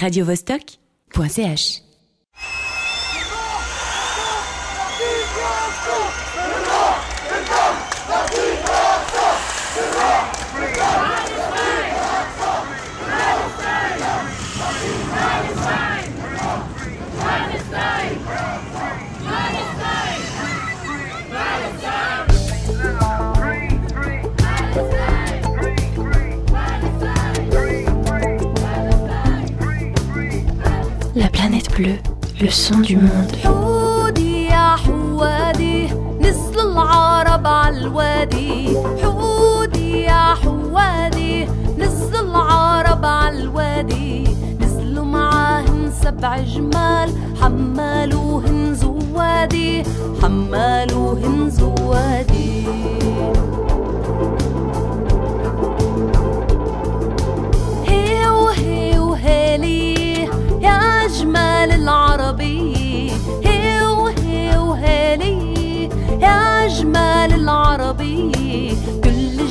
radiovostok.ch. bleue, le son du monde. حودي يا حوادي العرب نزلوا سبع جمال حمالوهن زوادي حمالوهن زوادي.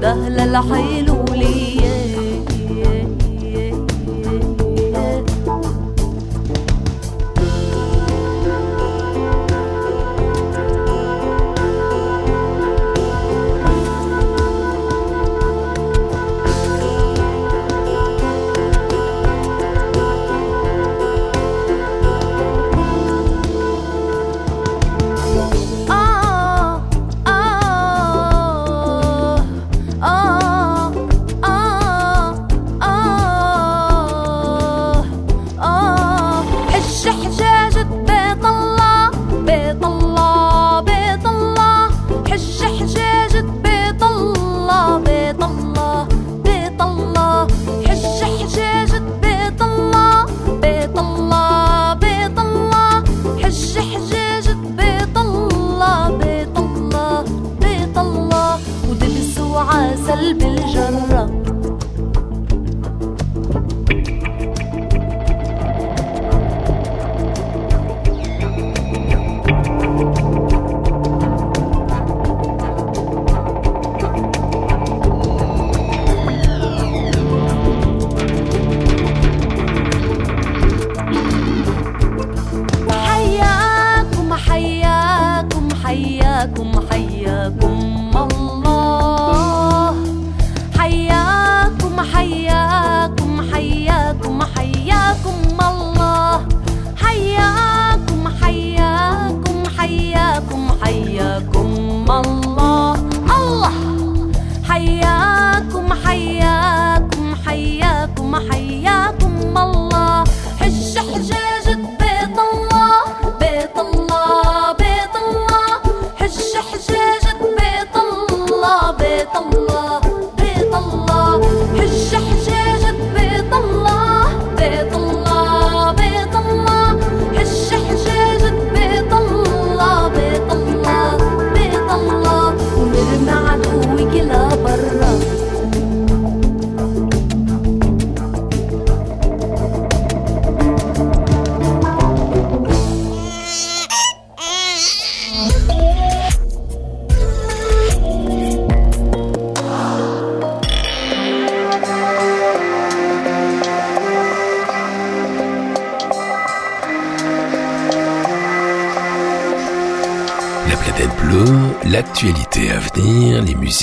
ده للحلو ليا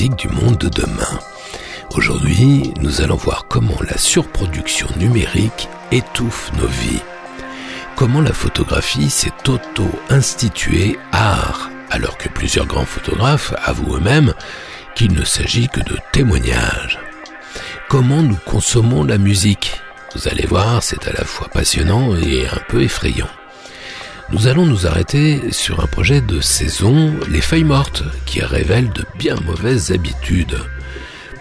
du monde de demain. Aujourd'hui, nous allons voir comment la surproduction numérique étouffe nos vies. Comment la photographie s'est auto-instituée art, alors que plusieurs grands photographes avouent eux-mêmes qu'il ne s'agit que de témoignages. Comment nous consommons la musique? Vous allez voir, c'est à la fois passionnant et un peu effrayant. Nous allons nous arrêter sur un projet de saison, Les Feuilles Mortes, qui révèle de bien mauvaises habitudes.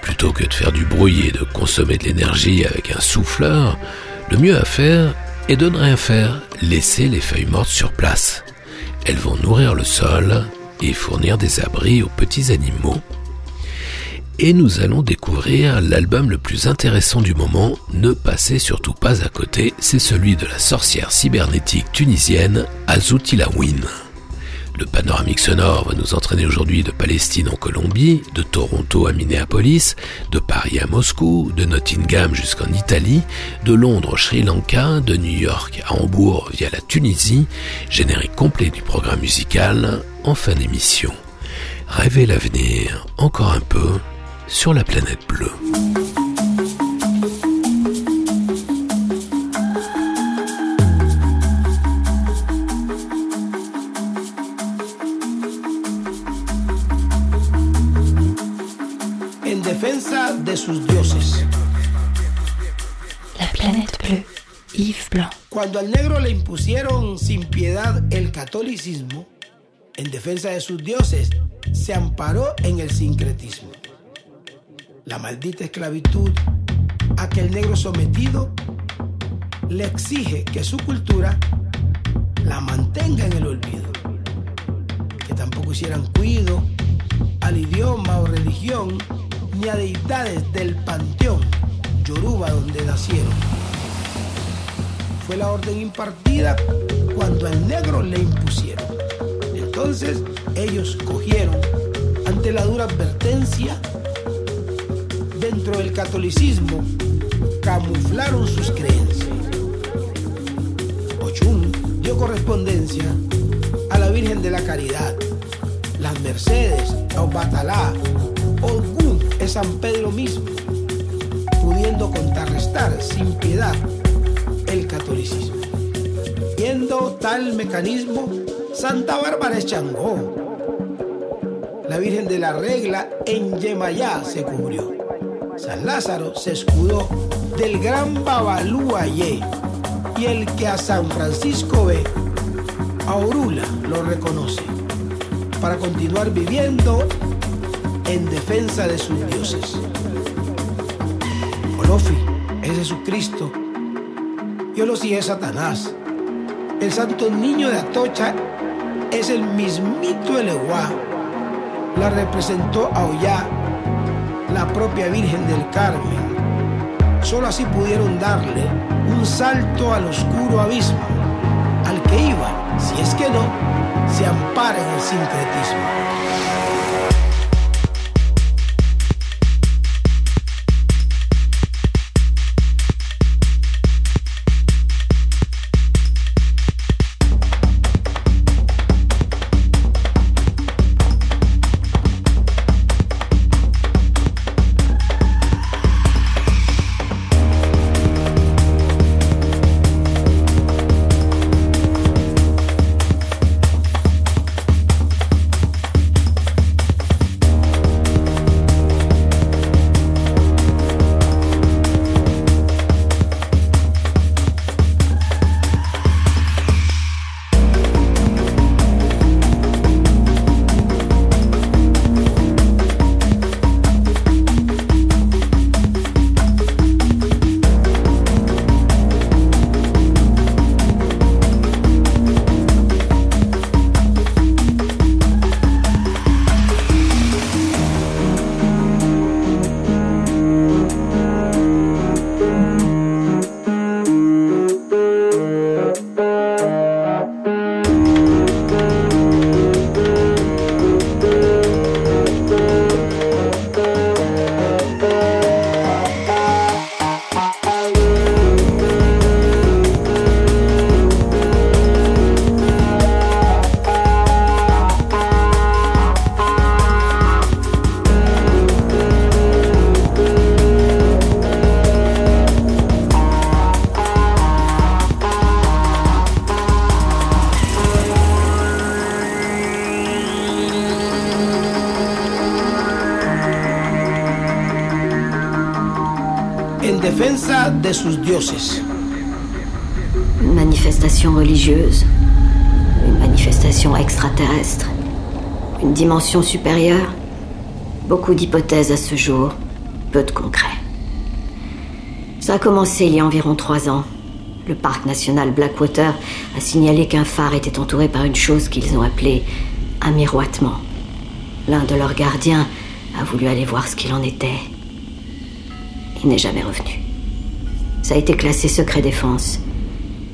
Plutôt que de faire du bruit et de consommer de l'énergie avec un souffleur, le mieux à faire et de ne rien faire, laisser les feuilles mortes sur place. Elles vont nourrir le sol et fournir des abris aux petits animaux. Et nous allons découvrir l'album le plus intéressant du moment, ne passez surtout pas à côté, c'est celui de la sorcière cybernétique tunisienne Azoutilawin. Le panoramique sonore va nous entraîner aujourd'hui de Palestine en Colombie, de Toronto à Minneapolis, de Paris à Moscou, de Nottingham jusqu'en Italie, de Londres au Sri Lanka, de New York à Hambourg via la Tunisie, générique complet du programme musical en fin d'émission. Rêvez l'avenir encore un peu sur la planète bleue. Cuando al negro le impusieron sin piedad el catolicismo, en defensa de sus dioses, se amparó en el sincretismo. La maldita esclavitud a que el negro sometido le exige que su cultura la mantenga en el olvido, que tampoco hicieran cuido al idioma o religión ni a deidades del panteón Yoruba donde nacieron. Fue la orden impartida cuando al negro le impusieron. Entonces ellos cogieron ante la dura advertencia dentro del catolicismo camuflaron sus creencias. Ochun dio correspondencia a la Virgen de la Caridad, las Mercedes, a Obatalá, Ogún es San Pedro mismo, pudiendo contrarrestar sin piedad el catolicismo. Viendo tal mecanismo, Santa Bárbara es Changó. La Virgen de la Regla en Yemayá se cubrió. San Lázaro se escudó del gran Babalúayé y el que a San Francisco ve, a Orula lo reconoce para continuar viviendo en defensa de sus dioses. Olofi es Jesucristo y sí es Satanás. El santo niño de Atocha es el mismito Eleguá. La representó a Ollá, la propia Virgen del Carmen. Solo así pudieron darle un salto al oscuro abismo al que iba, si es que no, se ampara en el sincretismo. Une manifestation religieuse, une manifestation extraterrestre, une dimension supérieure. Beaucoup d'hypothèses à ce jour, peu de concret. Ça a commencé il y a environ trois ans, le parc national Blackwater a signalé qu'un phare était entouré par une chose qu'ils ont appelée un miroitement. L'un de leurs gardiens a voulu aller voir ce qu'il en était. Il n'est jamais revenu. Ça a été classé secret défense.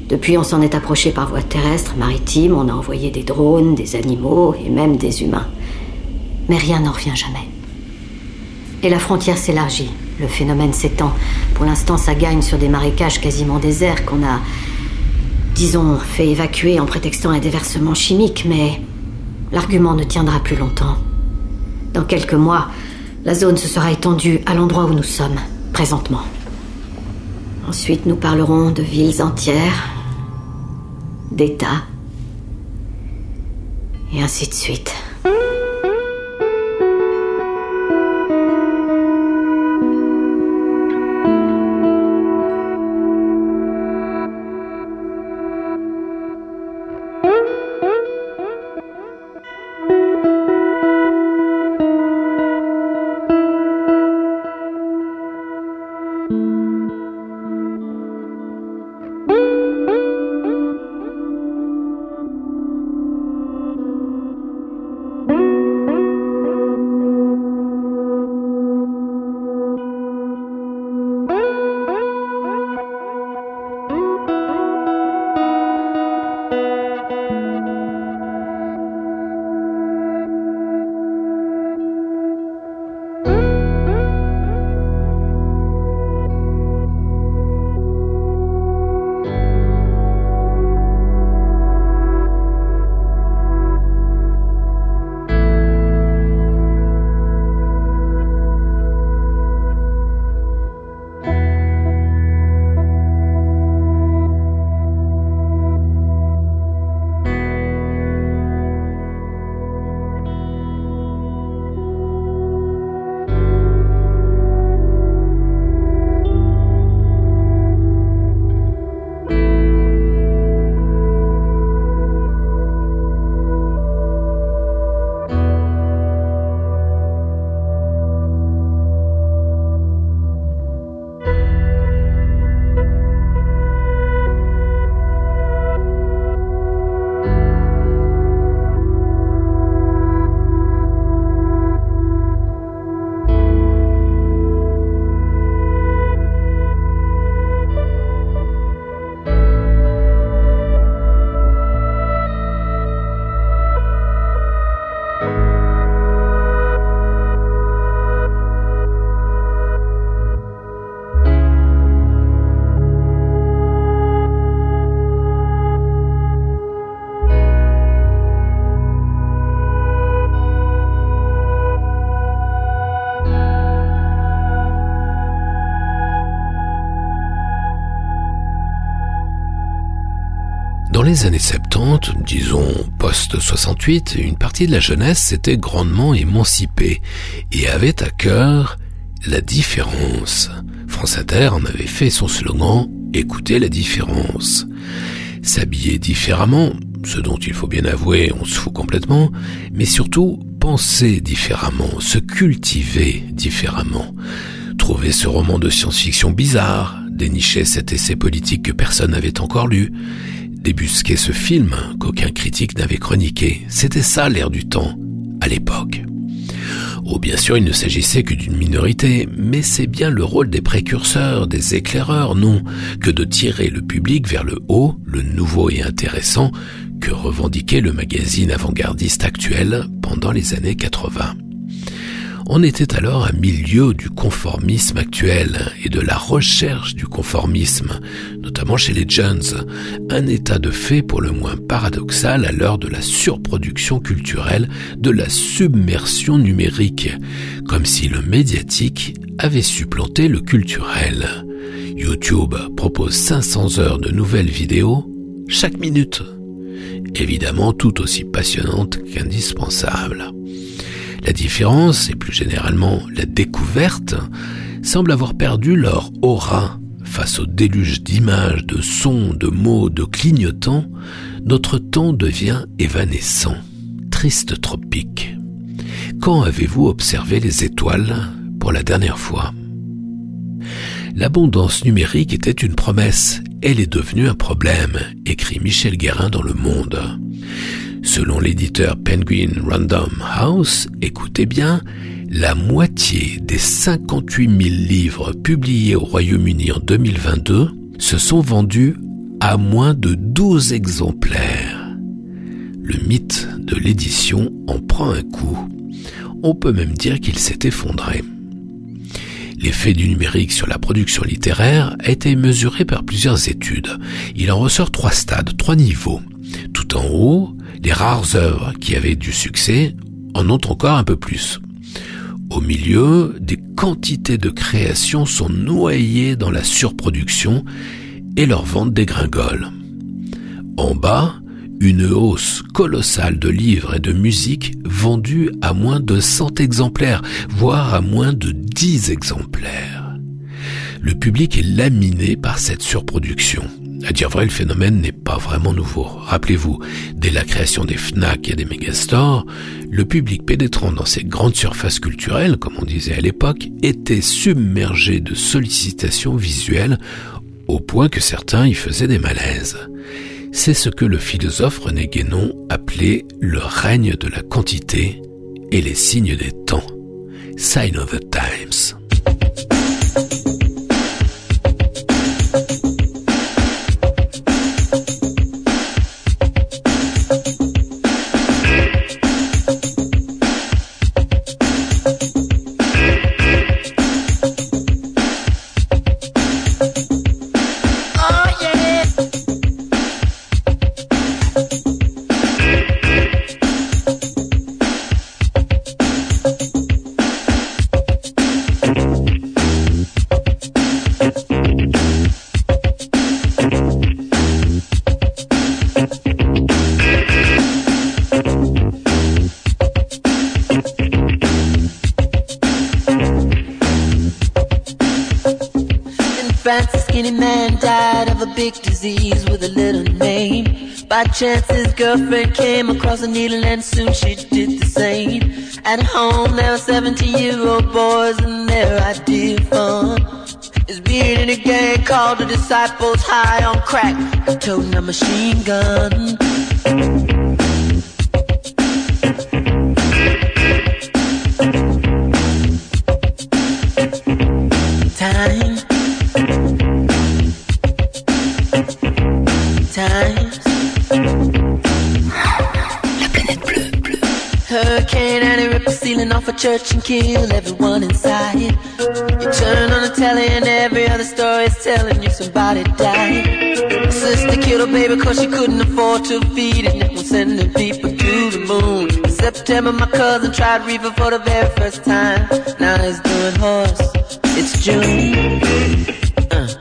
Depuis, on s'en est approché par voie terrestre, maritime, on a envoyé des drones, des animaux et même des humains. Mais rien n'en revient jamais. Et la frontière s'élargit, le phénomène s'étend. Pour l'instant, ça gagne sur des marécages quasiment déserts qu'on a, disons, fait évacuer en prétextant un déversement chimique, mais l'argument ne tiendra plus longtemps. Dans quelques mois, la zone se sera étendue à l'endroit où nous sommes, présentement. Ensuite, nous parlerons de villes entières, d'États, et ainsi de suite. Les années 70, disons post-68, une partie de la jeunesse s'était grandement émancipée et avait à cœur la différence. France Inter en avait fait son slogan Écoutez la différence. S'habiller différemment, ce dont il faut bien avouer on se fout complètement, mais surtout penser différemment, se cultiver différemment. Trouver ce roman de science-fiction bizarre, dénicher cet essai politique que personne n'avait encore lu, débusquer ce film qu'aucun critique n'avait chroniqué. C'était ça l'air du temps, à l'époque. Oh, bien sûr, il ne s'agissait que d'une minorité, mais c'est bien le rôle des précurseurs, des éclaireurs, non, que de tirer le public vers le haut, le nouveau et intéressant, que revendiquait le magazine avant-gardiste actuel pendant les années 80. On était alors à milieu du conformisme actuel et de la recherche du conformisme, notamment chez les jeunes, un état de fait pour le moins paradoxal à l'heure de la surproduction culturelle, de la submersion numérique, comme si le médiatique avait supplanté le culturel. YouTube propose 500 heures de nouvelles vidéos chaque minute, évidemment tout aussi passionnantes qu'indispensables. La différence, et plus généralement la découverte, semblent avoir perdu leur aura face au déluge d'images, de sons, de mots, de clignotants, notre temps devient évanescent, triste tropique. Quand avez-vous observé les étoiles pour la dernière fois? L'abondance numérique était une promesse, elle est devenue un problème, écrit Michel Guérin dans Le Monde. Selon l'éditeur Penguin Random House, écoutez bien, la moitié des 58 000 livres publiés au Royaume-Uni en 2022 se sont vendus à moins de 12 exemplaires. Le mythe de l'édition en prend un coup. On peut même dire qu'il s'est effondré. L'effet du numérique sur la production littéraire a été mesuré par plusieurs études. Il en ressort trois stades, trois niveaux. Tout en haut, les rares œuvres qui avaient du succès en ont encore un peu plus. Au milieu, des quantités de créations sont noyées dans la surproduction et leur vente dégringole. En bas, une hausse colossale de livres et de musique vendus à moins de 100 exemplaires, voire à moins de 10 exemplaires. Le public est laminé par cette surproduction. À dire vrai, le phénomène n'est pas vraiment nouveau. Rappelez-vous, dès la création des FNAC et des megastores, le public pénétrant dans ces grandes surfaces culturelles, comme on disait à l'époque, était submergé de sollicitations visuelles au point que certains y faisaient des malaises. C'est ce que le philosophe René Guénon appelait le règne de la quantité et les signes des temps. Sign of the times. Chance his girlfriend came across a needle and soon she did the same. At home there were 17 year old boys and their idea of fun is being in a gang called the Disciples High on Crack, toting a machine gun. Church and kill everyone inside. You turn on the telly and every other story is telling you somebody died. My sister killed her baby cause she couldn't afford to feed it. Now we're sending people to the moon. In September, my cousin tried reefer for the very first time. Now he's doing horse. It's June. Uh.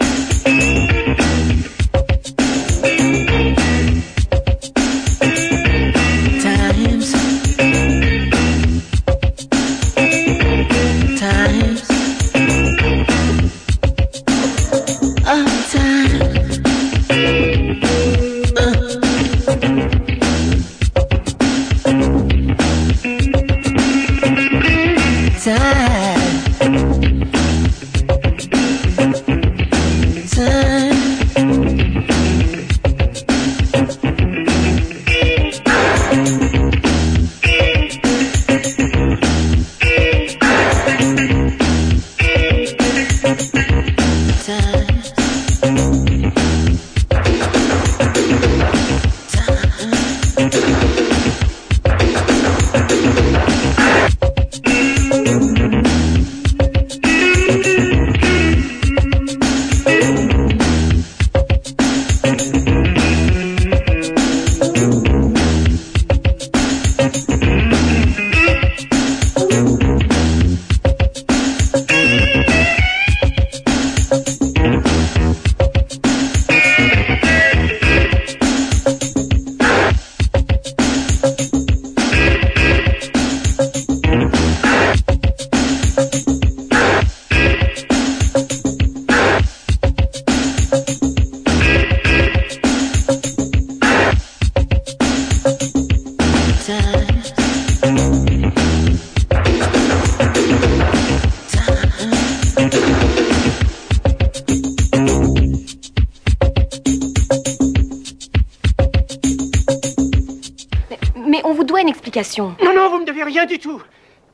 Explication. Non, non, vous me devez rien du tout.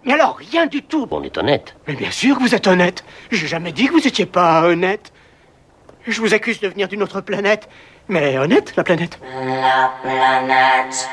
Mais alors, rien du tout. On est honnête. Mais bien sûr que vous êtes honnête. J'ai jamais dit que vous étiez pas honnête. Je vous accuse de venir d'une autre planète. Mais honnête, la planète. La planète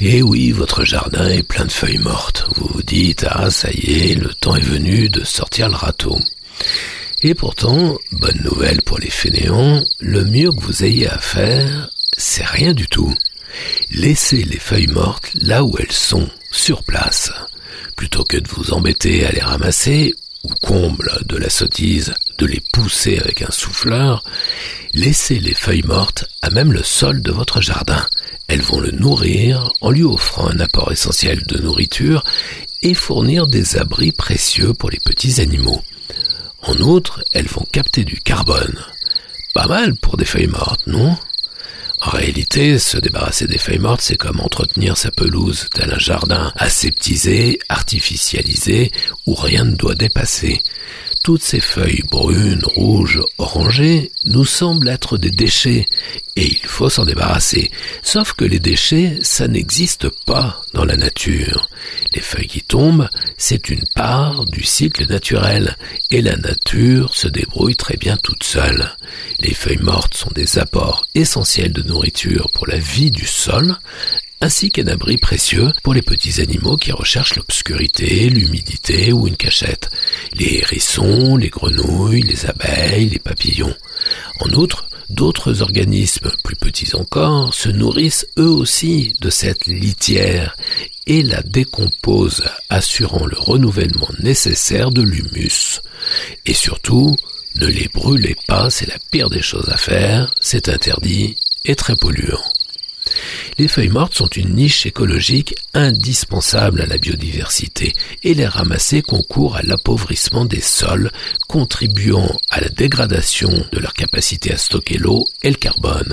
Et oui, votre jardin est plein de feuilles mortes. Vous vous dites, ah ça y est, le temps est venu de sortir le râteau. Et pourtant, bonne nouvelle pour les fainéants, le mieux que vous ayez à faire, c'est rien du tout. Laissez les feuilles mortes là où elles sont, sur place. Plutôt que de vous embêter à les ramasser, comble de la sottise, de les pousser avec un souffleur, laissez les feuilles mortes à même le sol de votre jardin. Elles vont le nourrir en lui offrant un apport essentiel de nourriture et fournir des abris précieux pour les petits animaux. En outre, elles vont capter du carbone. Pas mal pour des feuilles mortes, non? En réalité, se débarrasser des feuilles mortes, c'est comme entretenir sa pelouse, tel un jardin aseptisé, artificialisé, où rien ne doit dépasser toutes ces feuilles brunes, rouges, orangées nous semblent être des déchets et il faut s'en débarrasser. Sauf que les déchets, ça n'existe pas dans la nature. Les feuilles qui tombent, c'est une part du cycle naturel et la nature se débrouille très bien toute seule. Les feuilles mortes sont des apports essentiels de nourriture pour la vie du sol, ainsi qu'un abri précieux pour les petits animaux qui recherchent l'obscurité, l'humidité ou une cachette, les hérissons, les grenouilles, les abeilles, les papillons. En outre, d'autres organismes plus petits encore se nourrissent eux aussi de cette litière et la décomposent, assurant le renouvellement nécessaire de l'humus. Et surtout, ne les brûlez pas, c'est la pire des choses à faire, c'est interdit et très polluant. Les feuilles mortes sont une niche écologique indispensable à la biodiversité et les ramasser concourt à l'appauvrissement des sols, contribuant à la dégradation de leur capacité à stocker l'eau et le carbone.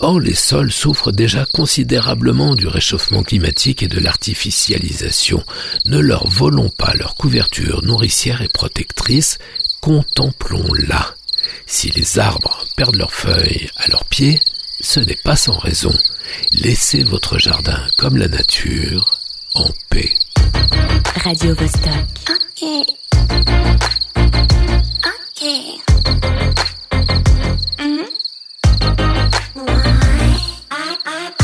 Or, les sols souffrent déjà considérablement du réchauffement climatique et de l'artificialisation. Ne leur volons pas leur couverture nourricière et protectrice, contemplons-la. Si les arbres perdent leurs feuilles à leurs pieds, ce n'est pas sans raison. Laissez votre jardin comme la nature en paix. Radio Vostok. Ok. Ok. Why? I, I,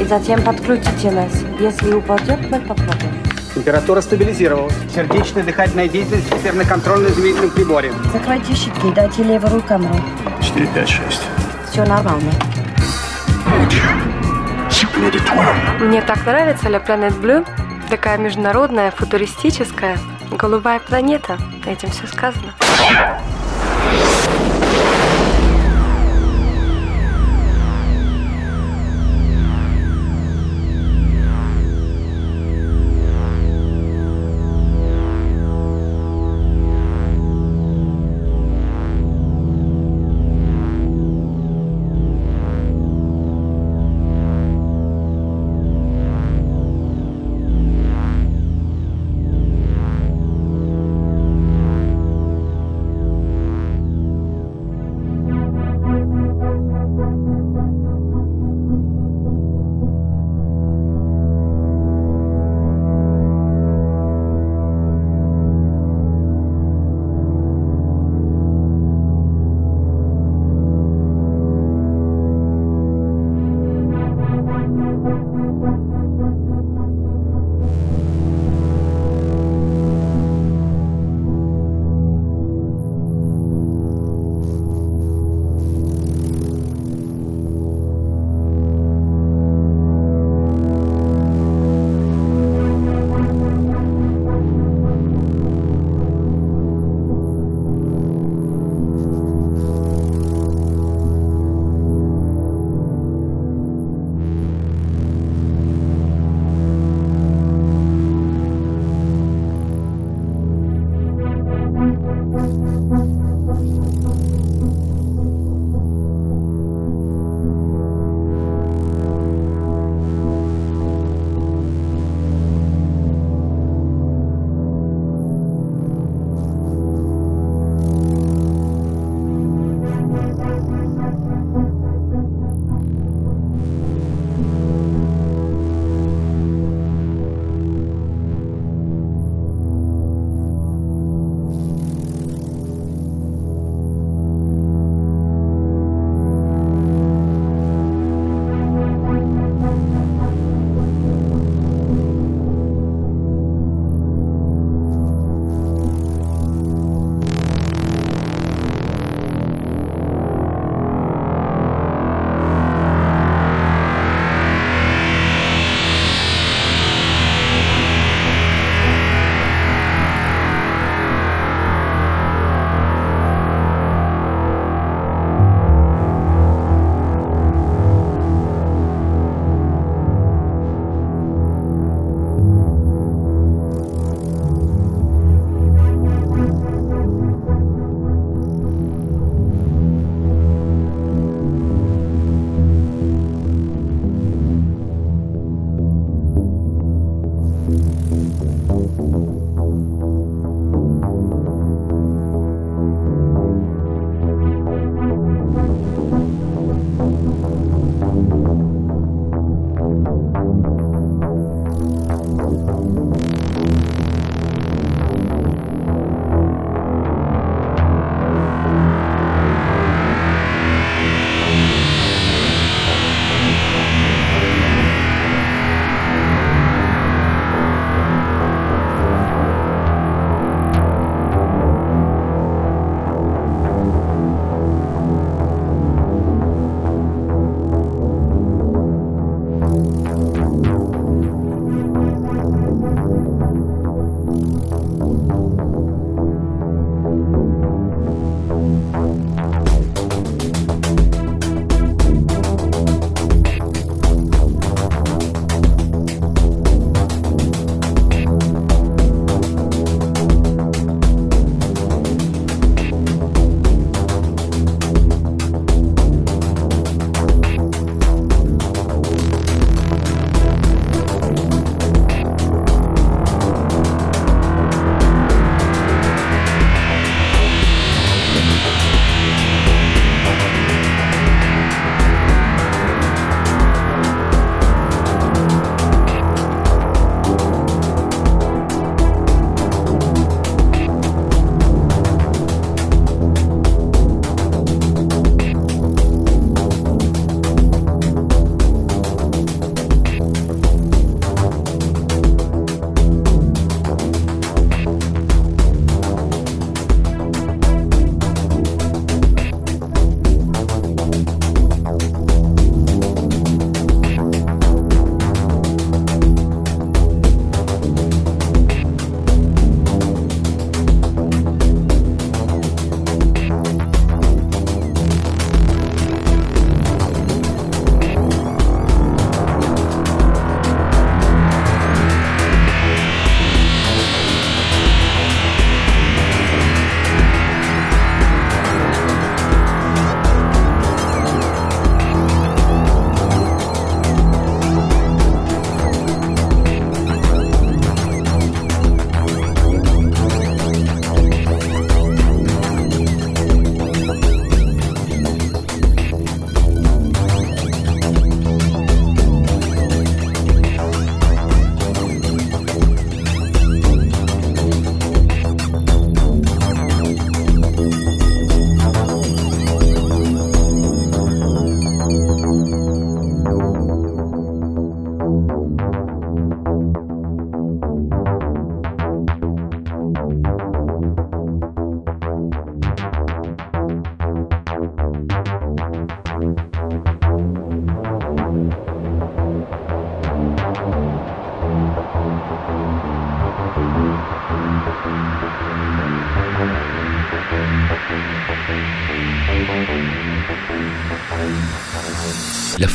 И затем подключите нас. Если упадет, мы попробуем. Температура стабилизировалась. Сердечная дыхательная деятельность теперь на контрольно-измерительном приборе. Закройте щитки, дайте левую руку камеру. 4, 5, 6. Все нормально. Мне так нравится La Planet Blue. Такая международная, футуристическая, голубая планета. Этим все сказано.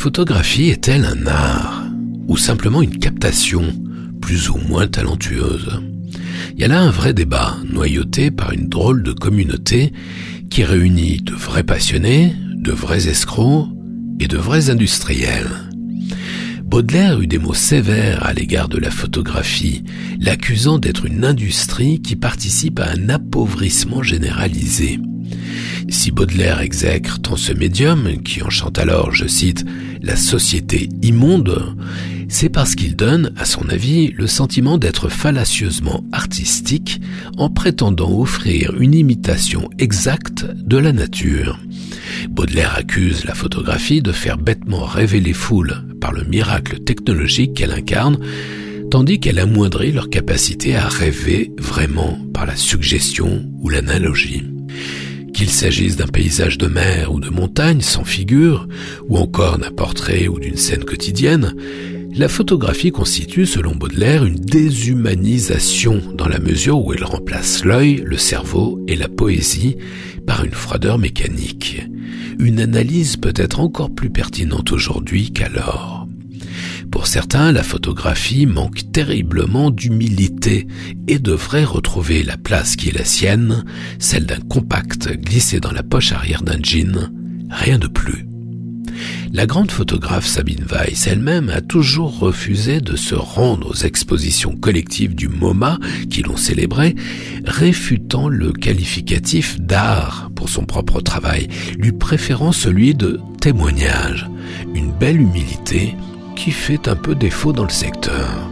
Photographie est-elle un art ou simplement une captation plus ou moins talentueuse? Il y a là un vrai débat, noyauté par une drôle de communauté qui réunit de vrais passionnés, de vrais escrocs et de vrais industriels. Baudelaire eut des mots sévères à l'égard de la photographie, l'accusant d'être une industrie qui participe à un appauvrissement généralisé. Si Baudelaire exècre tant ce médium, qui enchante alors, je cite, la société immonde, c'est parce qu'il donne, à son avis, le sentiment d'être fallacieusement artistique en prétendant offrir une imitation exacte de la nature. Baudelaire accuse la photographie de faire bêtement rêver les foules par le miracle technologique qu'elle incarne, tandis qu'elle amoindrit leur capacité à rêver vraiment par la suggestion ou l'analogie. Qu'il s'agisse d'un paysage de mer ou de montagne sans figure, ou encore d'un portrait ou d'une scène quotidienne, la photographie constitue, selon Baudelaire, une déshumanisation dans la mesure où elle remplace l'œil, le cerveau et la poésie par une froideur mécanique. Une analyse peut être encore plus pertinente aujourd'hui qu'alors. Pour certains, la photographie manque terriblement d'humilité et devrait retrouver la place qui est la sienne, celle d'un compact glissé dans la poche arrière d'un jean, rien de plus. La grande photographe Sabine Weiss elle-même a toujours refusé de se rendre aux expositions collectives du MoMA qui l'ont célébré, réfutant le qualificatif d'art pour son propre travail, lui préférant celui de témoignage, une belle humilité qui fait un peu défaut dans le secteur.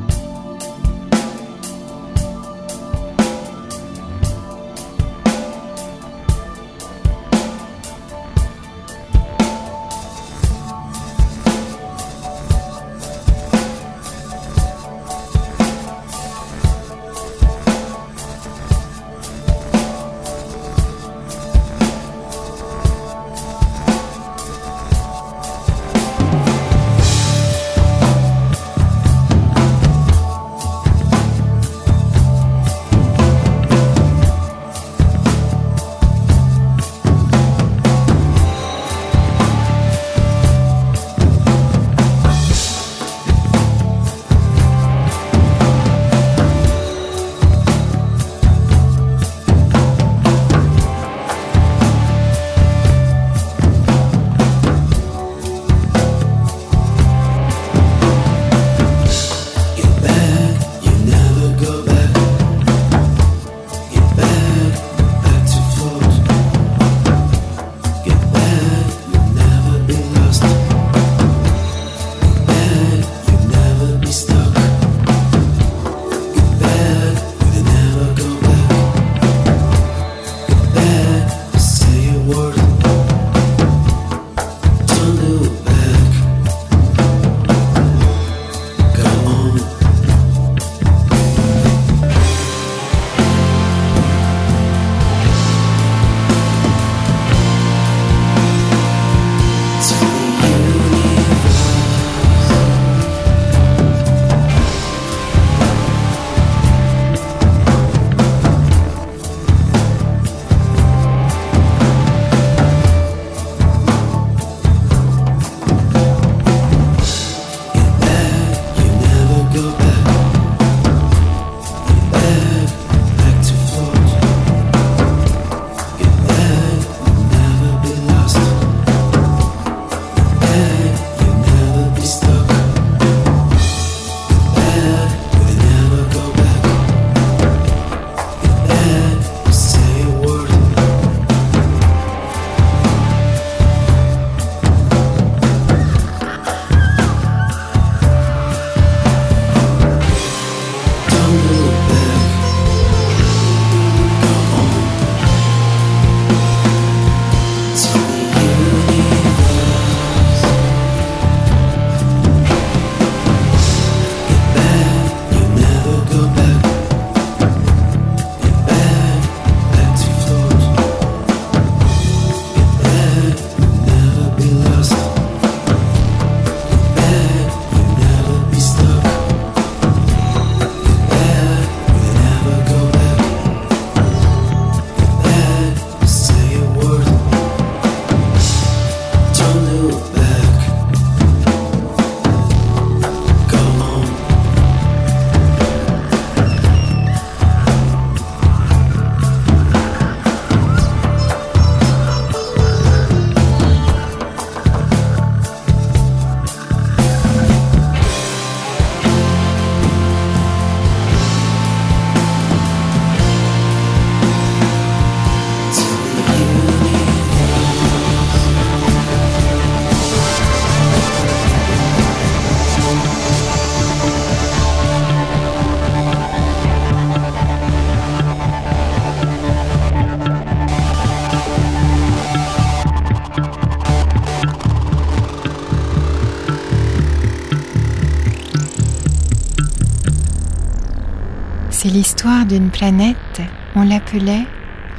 C'est l'histoire d'une planète, on l'appelait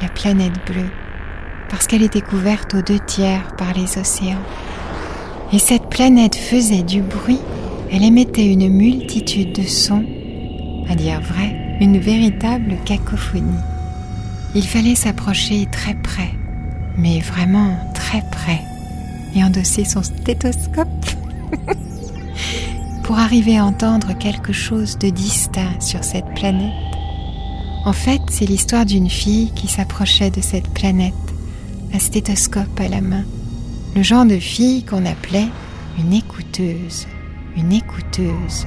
la planète bleue, parce qu'elle était couverte aux deux tiers par les océans. Et cette planète faisait du bruit, elle émettait une multitude de sons, à dire vrai, une véritable cacophonie. Il fallait s'approcher très près, mais vraiment très près, et endosser son stéthoscope pour arriver à entendre quelque chose de distinct sur cette planète. En fait, c'est l'histoire d'une fille qui s'approchait de cette planète, un stéthoscope à la main, le genre de fille qu'on appelait une écouteuse, une écouteuse.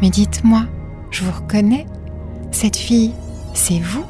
Mais dites-moi, je vous reconnais, cette fille, c'est vous?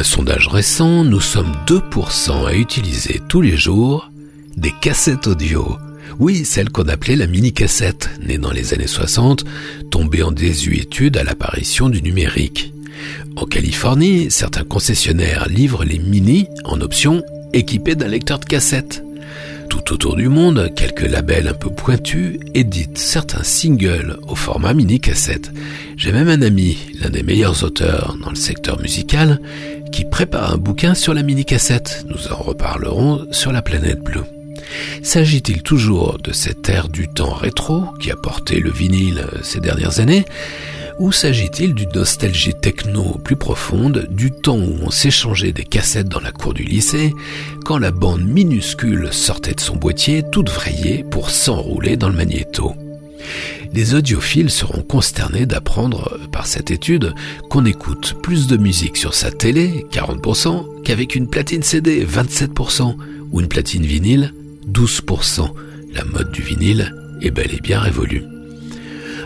Un sondage récent, nous sommes 2% à utiliser tous les jours des cassettes audio. Oui, celle qu'on appelait la mini-cassette, née dans les années 60, tombée en désuétude à l'apparition du numérique. En Californie, certains concessionnaires livrent les mini en option équipés d'un lecteur de cassette. Tout autour du monde, quelques labels un peu pointus éditent certains singles au format mini-cassette. J'ai même un ami, l'un des meilleurs auteurs dans le secteur musical, qui prépare un bouquin sur la mini-cassette. Nous en reparlerons sur la planète bleue. S'agit-il toujours de cette ère du temps rétro qui a porté le vinyle ces dernières années? Ou s'agit-il d'une nostalgie techno plus profonde du temps où on s'échangeait des cassettes dans la cour du lycée, quand la bande minuscule sortait de son boîtier toute vrayée pour s'enrouler dans le magnéto? Les audiophiles seront consternés d'apprendre par cette étude qu'on écoute plus de musique sur sa télé, 40%, qu'avec une platine CD, 27%, ou une platine vinyle, 12%. La mode du vinyle est bel et bien révolue.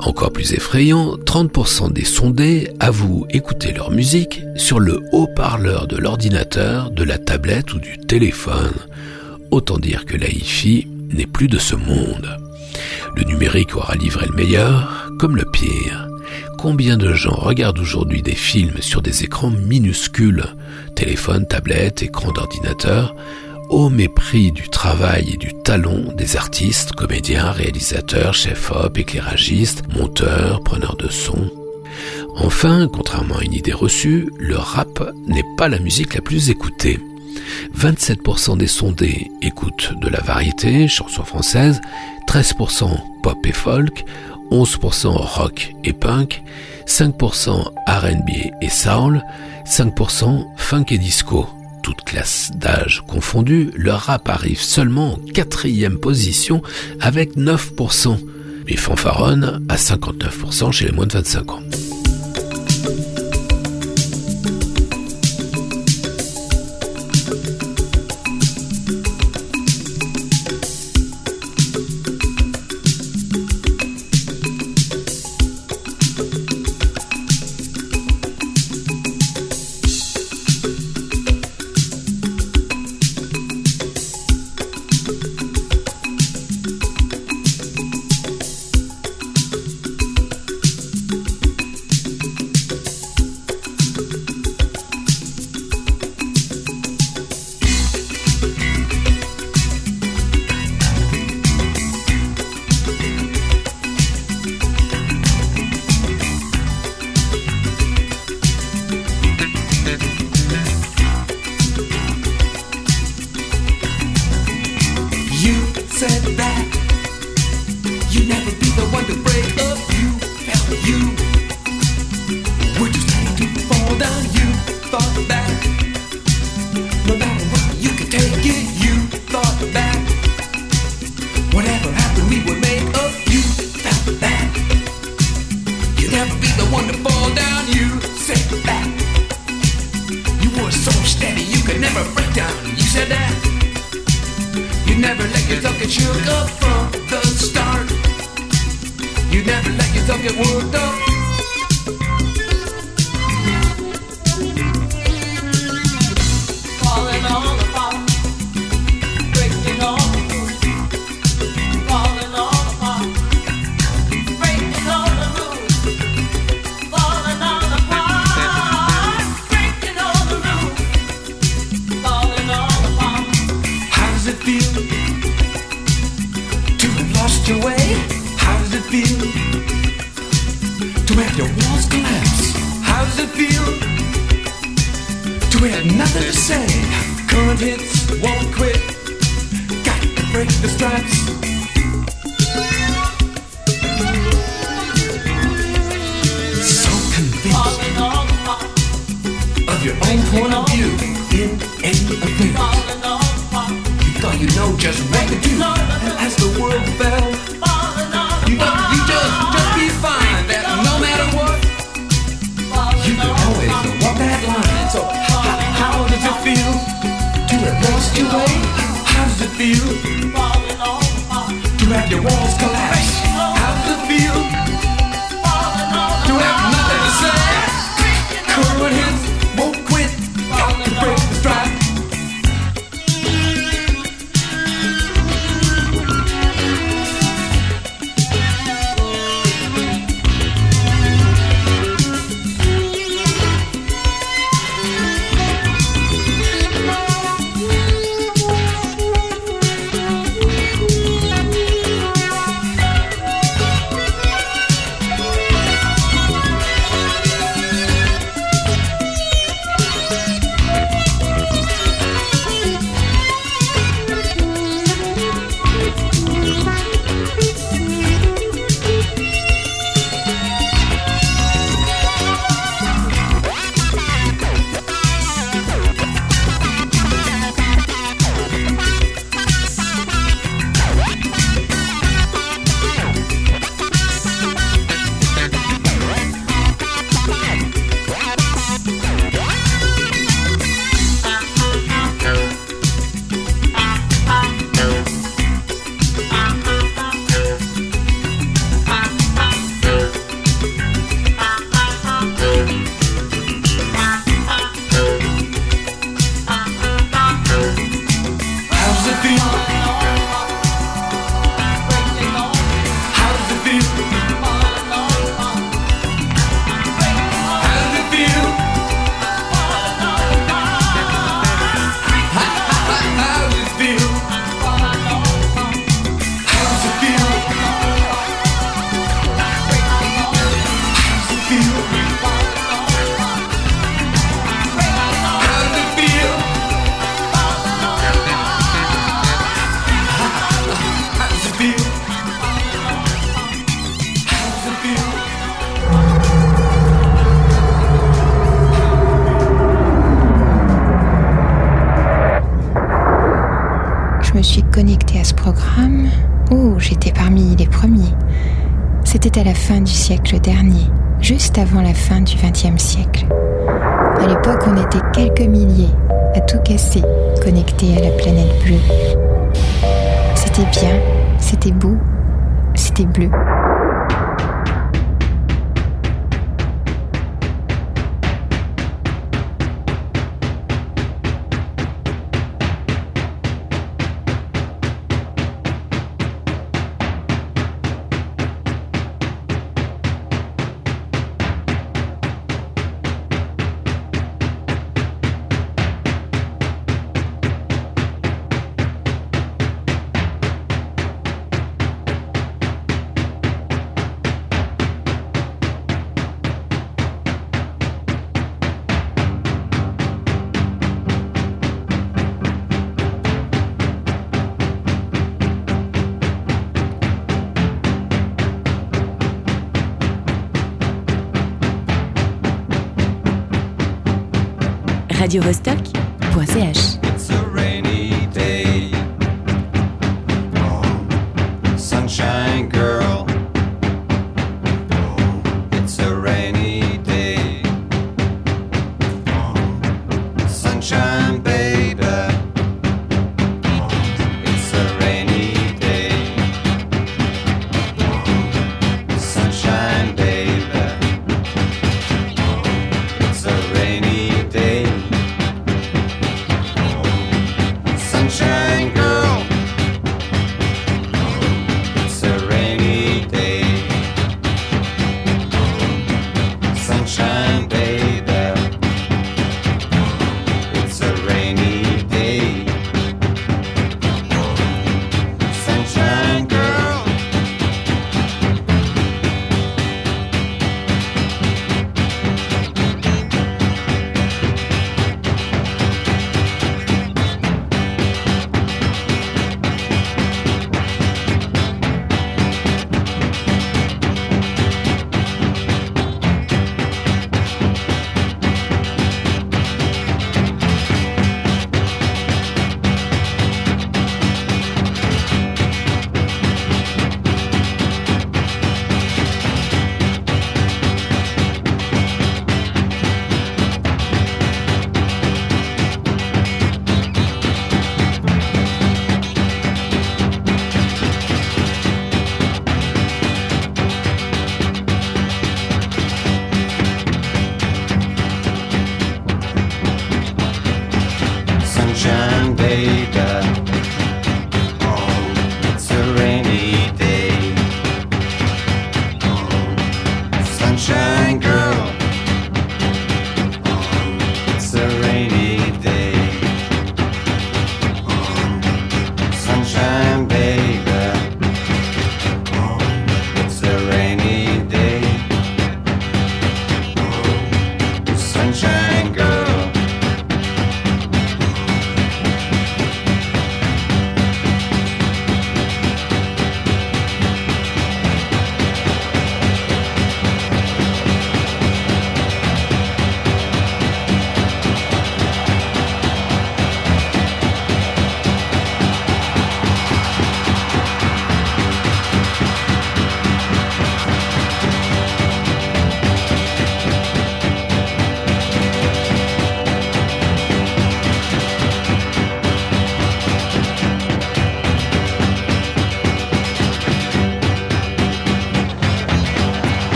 Encore plus effrayant, 30% des sondés avouent écouter leur musique sur le haut-parleur de l'ordinateur, de la tablette ou du téléphone. Autant dire que la hi-fi n'est plus de ce monde. Le numérique aura livré le meilleur comme le pire. Combien de gens regardent aujourd'hui des films sur des écrans minuscules, téléphone, tablette, écran d'ordinateur, au mépris du travail et du talent des artistes, comédiens, réalisateurs, chefs-op, éclairagistes, monteurs, preneurs de son. Enfin, contrairement à une idée reçue, le rap n'est pas la musique la plus écoutée. 27% des sondés écoutent de la variété, chansons françaises, 13% pop et folk, 11% rock et punk, 5% RB et soul, 5% funk et disco toutes classes d'âge confondues, le rap arrive seulement en quatrième position avec 9%, mais fanfaronne à 59% chez les moins de 25 ans. Juste avant la fin du XXe siècle. À l'époque, on était quelques milliers à tout casser, connectés à la planète bleue. C'était bien, c'était beau, c'était bleu. radiovostok.ch It's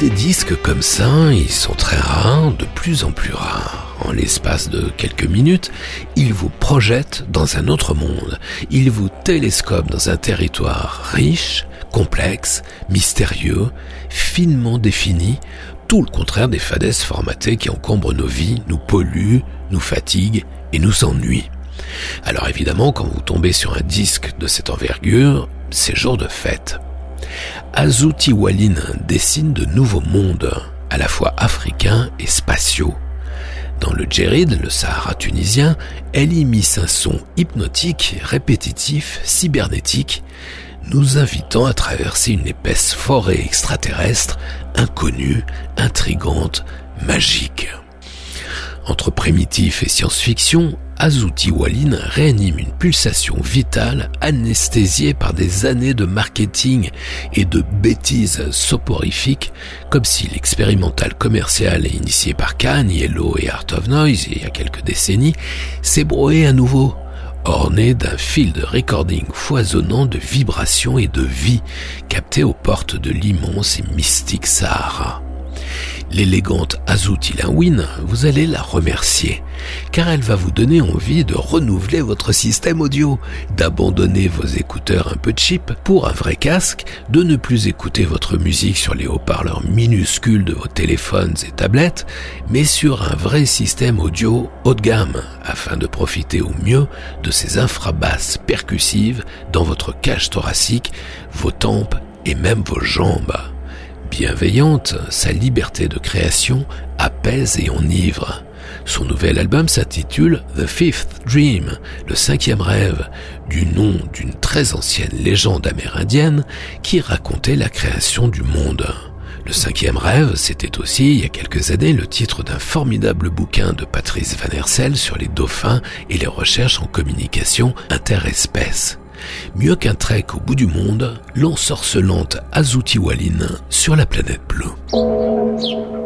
des disques comme ça, ils sont très rares, de plus en plus rares. En l'espace de quelques minutes, ils vous projettent dans un autre monde. Ils vous télescopent dans un territoire riche, complexe, mystérieux, finement défini, tout le contraire des fadaises formatées qui encombrent nos vies, nous polluent, nous fatiguent et nous ennuient. Alors évidemment, quand vous tombez sur un disque de cette envergure, c'est jour de fête. Azuti Walin dessine de nouveaux mondes, à la fois africains et spatiaux. Dans le Djerid, le Sahara tunisien, elle immisce un son hypnotique, répétitif, cybernétique, nous invitant à traverser une épaisse forêt extraterrestre, inconnue, intrigante, magique. Entre primitif et science-fiction, Azuti Walin réanime une pulsation vitale anesthésiée par des années de marketing et de bêtises soporifiques, comme si l'expérimental commercial initié par Kanye, Yellow et Art of Noise il y a quelques décennies brouillé à nouveau, orné d'un fil de recording foisonnant de vibrations et de vie captées aux portes de l'immense et mystique Sahara l'élégante Azuti Lawin, vous allez la remercier, car elle va vous donner envie de renouveler votre système audio, d'abandonner vos écouteurs un peu cheap pour un vrai casque, de ne plus écouter votre musique sur les haut-parleurs minuscules de vos téléphones et tablettes, mais sur un vrai système audio haut de gamme, afin de profiter au mieux de ces infrabasses percussives dans votre cage thoracique, vos tempes et même vos jambes. Bienveillante, sa liberté de création apaise et enivre. Son nouvel album s'intitule The Fifth Dream, le cinquième rêve, du nom d'une très ancienne légende amérindienne qui racontait la création du monde. Le cinquième rêve, c'était aussi, il y a quelques années, le titre d'un formidable bouquin de Patrice Van Hersel sur les dauphins et les recherches en communication interespèces. Mieux qu'un trek au bout du monde, l'ensorcelante Azuti Walin sur la planète bleue.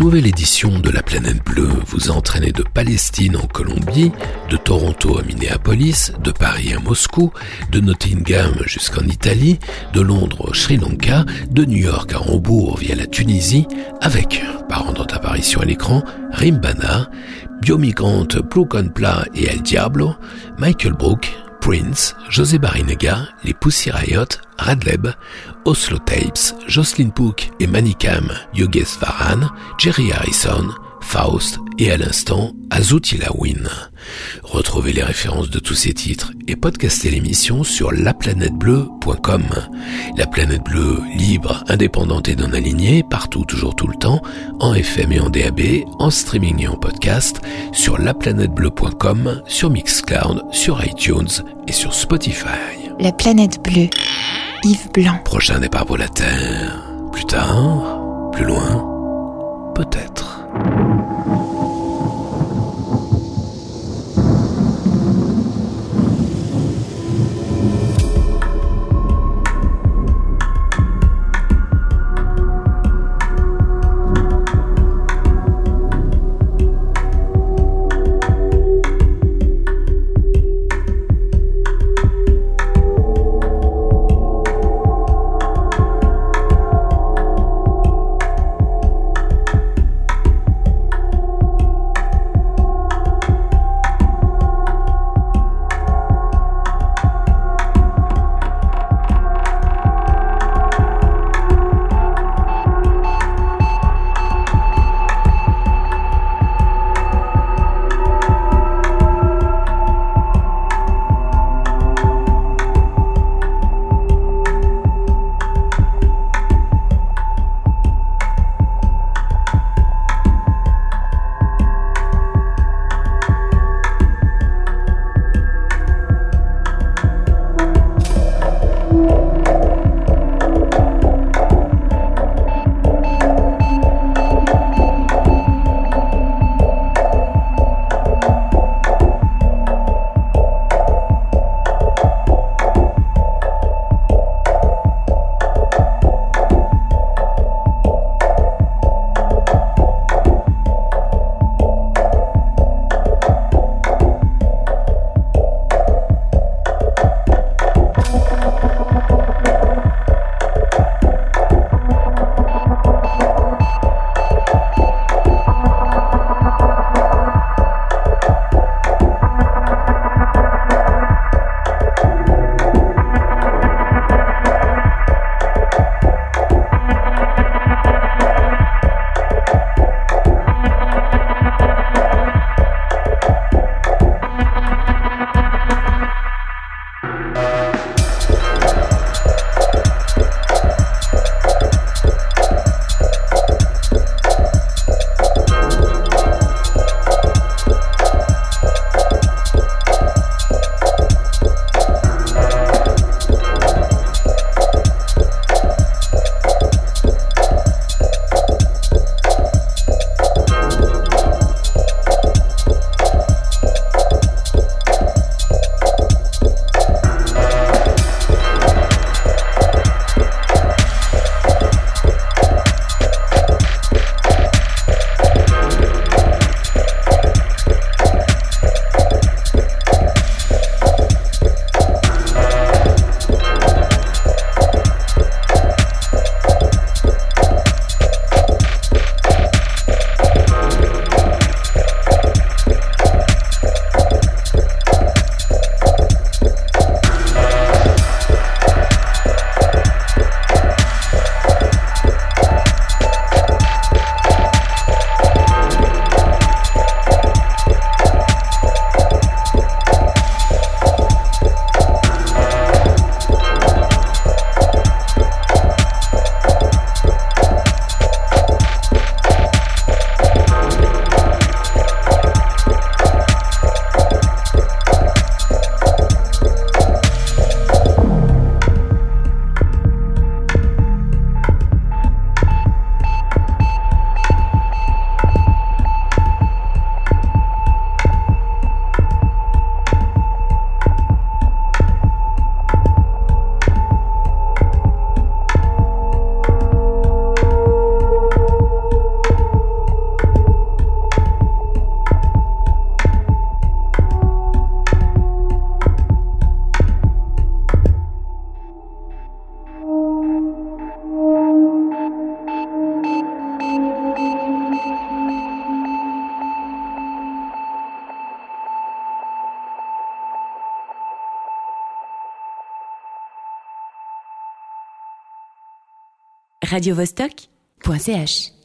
Nouvelle édition de La Planète Bleue vous a entraîné de Palestine en Colombie, de Toronto à Minneapolis, de Paris à Moscou, de Nottingham jusqu'en Italie, de Londres au Sri Lanka, de New York à Hambourg via la Tunisie, avec, par rendant apparition à l'écran, Rimbana, Biomigrante, Blue Pla et El Diablo, Michael Brook, Prince, José Barinega, les Pussy Riot, Radleb, Oslo Tapes, Jocelyn Pook et Manicam, Yogesh Varan, Jerry Harrison, Faust et à l'instant Azuti Lawin. Retrouvez les références de tous ces titres et podcastez l'émission sur laplanètebleu.com. La planète bleue, libre, indépendante et non alignée, partout, toujours, tout le temps, en FM et en DAB, en streaming et en podcast, sur laplanètebleu.com, sur Mixcloud, sur iTunes et sur Spotify. La planète bleue. Yves Blanc. Prochain départ pour la Terre. Plus tard, plus loin, peut-être. Thank you. radiovostok.ch